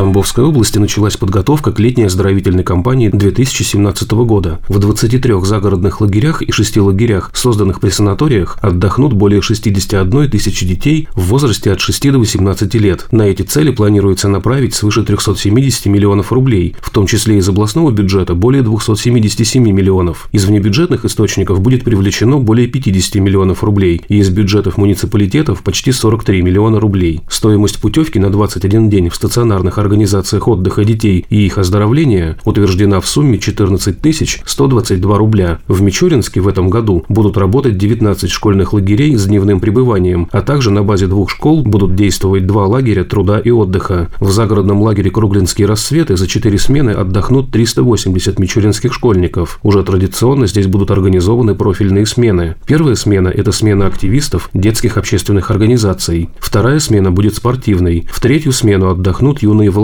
Тамбовской области началась подготовка к летней оздоровительной кампании 2017 года. В 23 загородных лагерях и 6 лагерях, созданных при санаториях, отдохнут более 61 тысячи детей в возрасте от 6 до 18 лет. На эти цели планируется направить свыше 370 миллионов рублей, в том числе из областного бюджета более 277 миллионов. Из внебюджетных источников будет привлечено более 50 миллионов рублей, и из бюджетов муниципалитетов почти 43 миллиона рублей. Стоимость путевки на 21 день в стационарных организациях организациях отдыха детей и их оздоровления утверждена в сумме 14 122 рубля. В Мичуринске в этом году будут работать 19 школьных лагерей с дневным пребыванием, а также на базе двух школ будут действовать два лагеря труда и отдыха. В загородном лагере «Круглинские рассветы» за 4 смены отдохнут 380 мичуринских школьников. Уже традиционно здесь будут организованы профильные смены. Первая смена – это смена активистов детских общественных организаций. Вторая смена будет спортивной. В третью смену отдохнут юные волонтеры,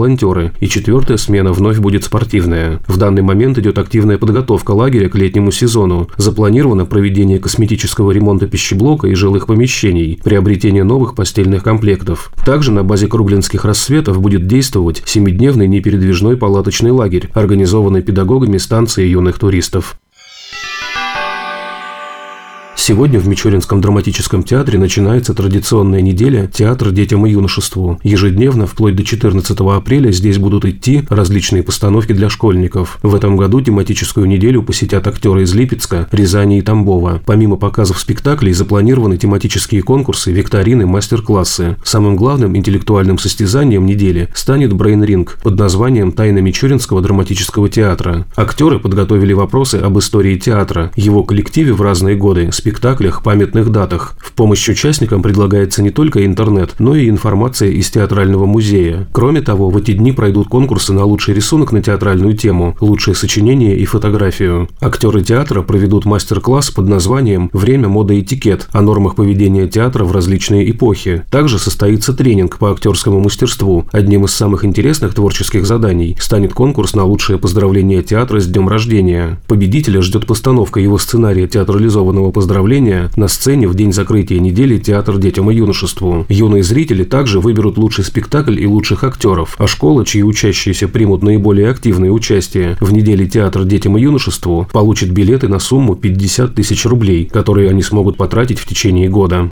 и четвертая смена вновь будет спортивная. В данный момент идет активная подготовка лагеря к летнему сезону. Запланировано проведение косметического ремонта пищеблока и жилых помещений, приобретение новых постельных комплектов. Также на базе Круглинских рассветов будет действовать семидневный непередвижной палаточный лагерь, организованный педагогами станции юных туристов. Сегодня в Мичуринском драматическом театре начинается традиционная неделя «Театр детям и юношеству». Ежедневно, вплоть до 14 апреля, здесь будут идти различные постановки для школьников. В этом году тематическую неделю посетят актеры из Липецка, Рязани и Тамбова. Помимо показов спектаклей, запланированы тематические конкурсы, викторины, мастер-классы. Самым главным интеллектуальным состязанием недели станет брейн-ринг под названием «Тайна Мичуринского драматического театра». Актеры подготовили вопросы об истории театра, его коллективе в разные годы, спектакль спектаклях, памятных датах. В помощь участникам предлагается не только интернет, но и информация из театрального музея. Кроме того, в эти дни пройдут конкурсы на лучший рисунок на театральную тему, лучшее сочинение и фотографию. Актеры театра проведут мастер-класс под названием «Время, мода и этикет» о нормах поведения театра в различные эпохи. Также состоится тренинг по актерскому мастерству. Одним из самых интересных творческих заданий станет конкурс на лучшее поздравление театра с днем рождения. Победителя ждет постановка его сценария театрализованного поздравления представления на сцене в день закрытия недели «Театр детям и юношеству». Юные зрители также выберут лучший спектакль и лучших актеров, а школы, чьи учащиеся примут наиболее активное участие в неделе «Театр детям и юношеству», получат билеты на сумму 50 тысяч рублей, которые они смогут потратить в течение года.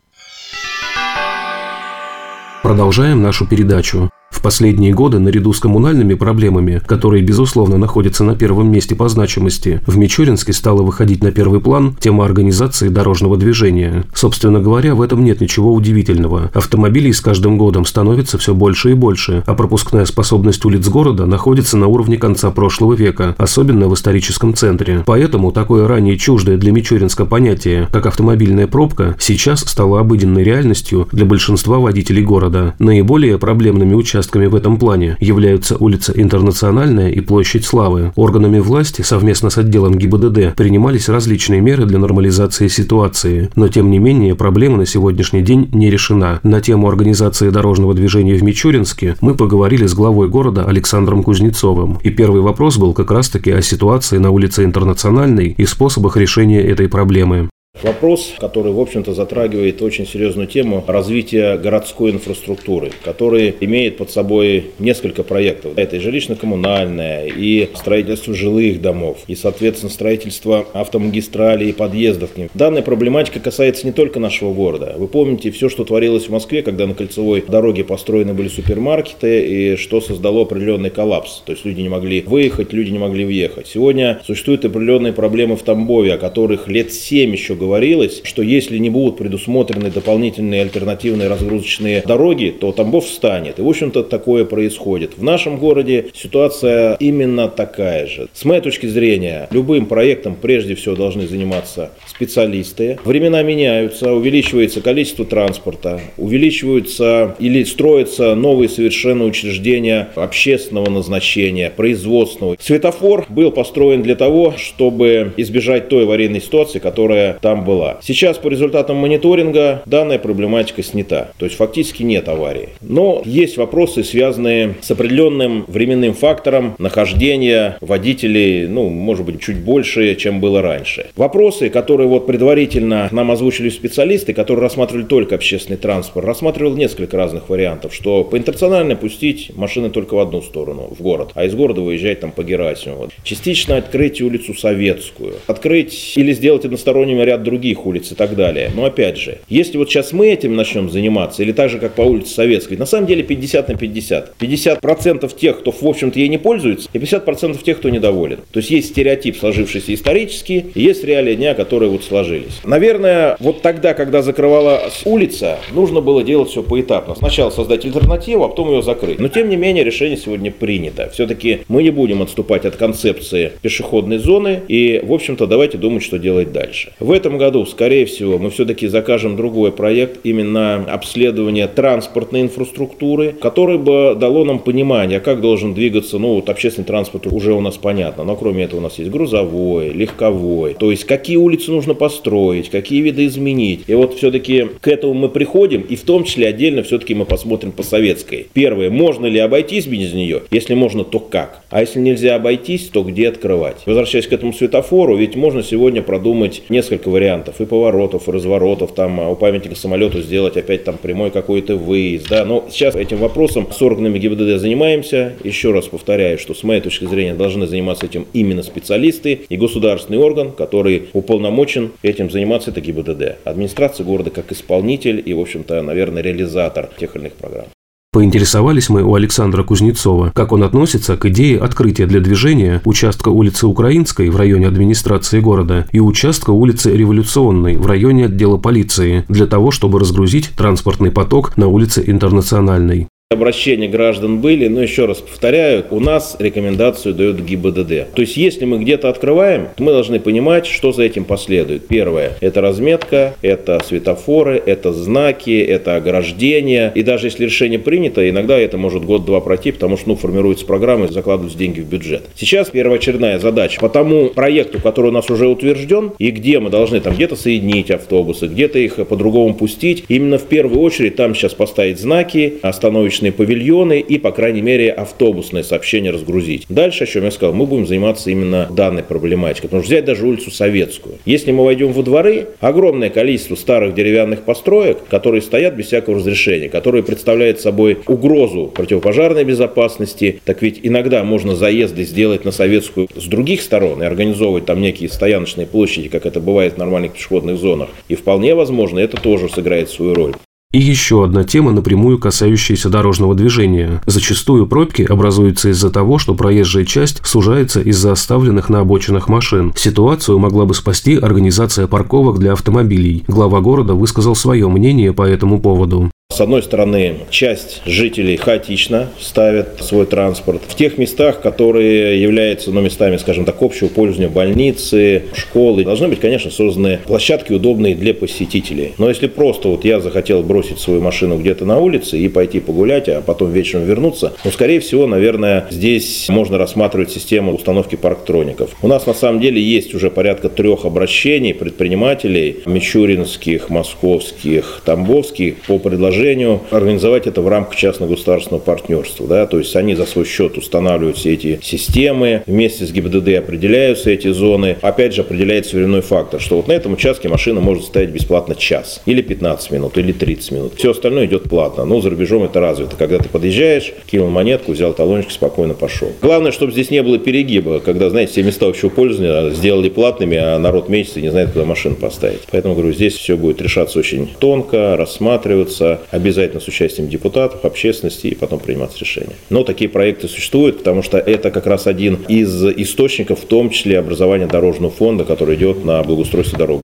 Продолжаем нашу передачу. Последние годы, наряду с коммунальными проблемами, которые, безусловно, находятся на первом месте по значимости, в Мичуринске стала выходить на первый план тема организации дорожного движения. Собственно говоря, в этом нет ничего удивительного. Автомобилей с каждым годом становится все больше и больше, а пропускная способность улиц города находится на уровне конца прошлого века, особенно в историческом центре. Поэтому такое ранее чуждое для Мичуринска понятие, как автомобильная пробка, сейчас стало обыденной реальностью для большинства водителей города. Наиболее проблемными участками участками в этом плане являются улица Интернациональная и Площадь Славы. Органами власти совместно с отделом ГИБДД принимались различные меры для нормализации ситуации, но тем не менее проблема на сегодняшний день не решена. На тему организации дорожного движения в Мичуринске мы поговорили с главой города Александром Кузнецовым. И первый вопрос был как раз-таки о ситуации на улице Интернациональной и способах решения этой проблемы. Вопрос, который, в общем-то, затрагивает очень серьезную тему развития городской инфраструктуры, который имеет под собой несколько проектов. Это и жилищно-коммунальное, и строительство жилых домов, и, соответственно, строительство автомагистралей и подъездов к ним. Данная проблематика касается не только нашего города. Вы помните все, что творилось в Москве, когда на кольцевой дороге построены были супермаркеты, и что создало определенный коллапс. То есть люди не могли выехать, люди не могли въехать. Сегодня существуют определенные проблемы в Тамбове, о которых лет 7 еще говорилось, что если не будут предусмотрены дополнительные альтернативные разгрузочные дороги, то Тамбов встанет. И, в общем-то, такое происходит. В нашем городе ситуация именно такая же. С моей точки зрения, любым проектом прежде всего должны заниматься специалисты. Времена меняются, увеличивается количество транспорта, увеличиваются или строятся новые совершенно учреждения общественного назначения, производственного. Светофор был построен для того, чтобы избежать той аварийной ситуации, которая там там была. Сейчас по результатам мониторинга данная проблематика снята. То есть фактически нет аварии. Но есть вопросы, связанные с определенным временным фактором нахождения водителей, ну, может быть, чуть больше, чем было раньше. Вопросы, которые вот предварительно нам озвучили специалисты, которые рассматривали только общественный транспорт, рассматривал несколько разных вариантов, что по интернационально пустить машины только в одну сторону, в город, а из города выезжать там по Герасимову. Частично открыть улицу Советскую, открыть или сделать односторонним ряд других улиц и так далее. Но опять же, если вот сейчас мы этим начнем заниматься, или так же, как по улице Советской, на самом деле 50 на 50. 50% тех, кто, в общем-то, ей не пользуется, и 50% тех, кто недоволен. То есть есть стереотип, сложившийся исторически, и есть реалии дня, которые вот сложились. Наверное, вот тогда, когда закрывалась улица, нужно было делать все поэтапно. Сначала создать альтернативу, а потом ее закрыть. Но, тем не менее, решение сегодня принято. Все-таки мы не будем отступать от концепции пешеходной зоны, и, в общем-то, давайте думать, что делать дальше. В этом году, скорее всего, мы все-таки закажем другой проект, именно обследование транспортной инфраструктуры, который бы дало нам понимание, как должен двигаться, ну, вот общественный транспорт уже у нас понятно, но кроме этого у нас есть грузовой, легковой, то есть какие улицы нужно построить, какие виды изменить. И вот все-таки к этому мы приходим, и в том числе отдельно все-таки мы посмотрим по советской. Первое, можно ли обойтись без нее? Если можно, то как? А если нельзя обойтись, то где открывать? Возвращаясь к этому светофору, ведь можно сегодня продумать несколько вариантов и поворотов, и разворотов, там а у памятника самолету сделать опять там прямой какой-то выезд, да, но сейчас этим вопросом с органами ГИБДД занимаемся. Еще раз повторяю, что с моей точки зрения должны заниматься этим именно специалисты и государственный орган, который уполномочен этим заниматься, это ГИБДД. Администрация города как исполнитель и, в общем-то, наверное, реализатор тех или иных программ. Поинтересовались мы у Александра Кузнецова, как он относится к идее открытия для движения участка улицы Украинской в районе администрации города и участка улицы Революционной в районе отдела полиции для того, чтобы разгрузить транспортный поток на улице Интернациональной. Обращения граждан были, но еще раз повторяю, у нас рекомендацию дает ГИБДД. То есть, если мы где-то открываем, мы должны понимать, что за этим последует. Первое – это разметка, это светофоры, это знаки, это ограждение. И даже если решение принято, иногда это может год-два пройти, потому что ну, формируется программа закладываются деньги в бюджет. Сейчас первоочередная задача по тому проекту, который у нас уже утвержден, и где мы должны там где-то соединить автобусы, где-то их по-другому пустить, именно в первую очередь там сейчас поставить знаки, остановочные остановочные павильоны и, по крайней мере, автобусные сообщения разгрузить. Дальше, о чем я сказал, мы будем заниматься именно данной проблематикой. Потому что взять даже улицу Советскую. Если мы войдем во дворы, огромное количество старых деревянных построек, которые стоят без всякого разрешения, которые представляют собой угрозу противопожарной безопасности, так ведь иногда можно заезды сделать на Советскую с других сторон и организовывать там некие стояночные площади, как это бывает в нормальных пешеходных зонах. И вполне возможно, это тоже сыграет свою роль. И еще одна тема, напрямую касающаяся дорожного движения. Зачастую пробки образуются из-за того, что проезжая часть сужается из-за оставленных на обочинах машин. Ситуацию могла бы спасти организация парковок для автомобилей. Глава города высказал свое мнение по этому поводу. С одной стороны, часть жителей хаотично ставят свой транспорт в тех местах, которые являются ну, местами, скажем так, общего пользования больницы, школы. Должны быть, конечно, созданы площадки, удобные для посетителей. Но если просто вот я захотел бросить свою машину где-то на улице и пойти погулять, а потом вечером вернуться, ну, скорее всего, наверное, здесь можно рассматривать систему установки парктроников. У нас на самом деле есть уже порядка трех обращений предпринимателей мичуринских, московских, тамбовских по предложению предложению организовать это в рамках частно-государственного партнерства. Да? То есть они за свой счет устанавливают все эти системы, вместе с ГИБДД определяются эти зоны. Опять же, определяется временной фактор, что вот на этом участке машина может стоять бесплатно час, или 15 минут, или 30 минут. Все остальное идет платно. Но за рубежом это развито. Когда ты подъезжаешь, кинул монетку, взял талончик, спокойно пошел. Главное, чтобы здесь не было перегиба, когда, знаете, все места общего пользования сделали платными, а народ и не знает, куда машину поставить. Поэтому, говорю, здесь все будет решаться очень тонко, рассматриваться, обязательно с участием депутатов, общественности и потом приниматься решения. Но такие проекты существуют, потому что это как раз один из источников, в том числе образования дорожного фонда, который идет на благоустройство дорог.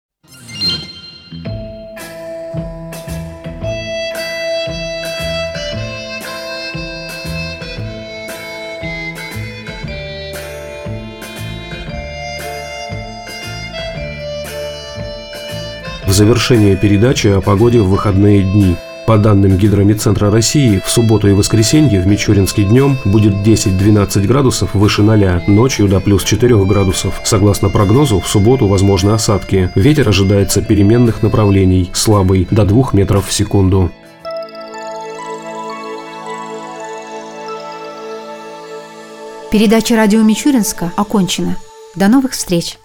В завершение передачи о погоде в выходные дни – По данным Гидромедцентра России, в субботу и воскресенье в Мичуринске днем будет 10-12 градусов выше 0, ночью до плюс 4 градусов. Согласно прогнозу, в субботу возможны осадки. Ветер ожидается переменных направлений, слабый, до 2 метров в секунду. Передача радио Мичуринска окончена. До новых встреч!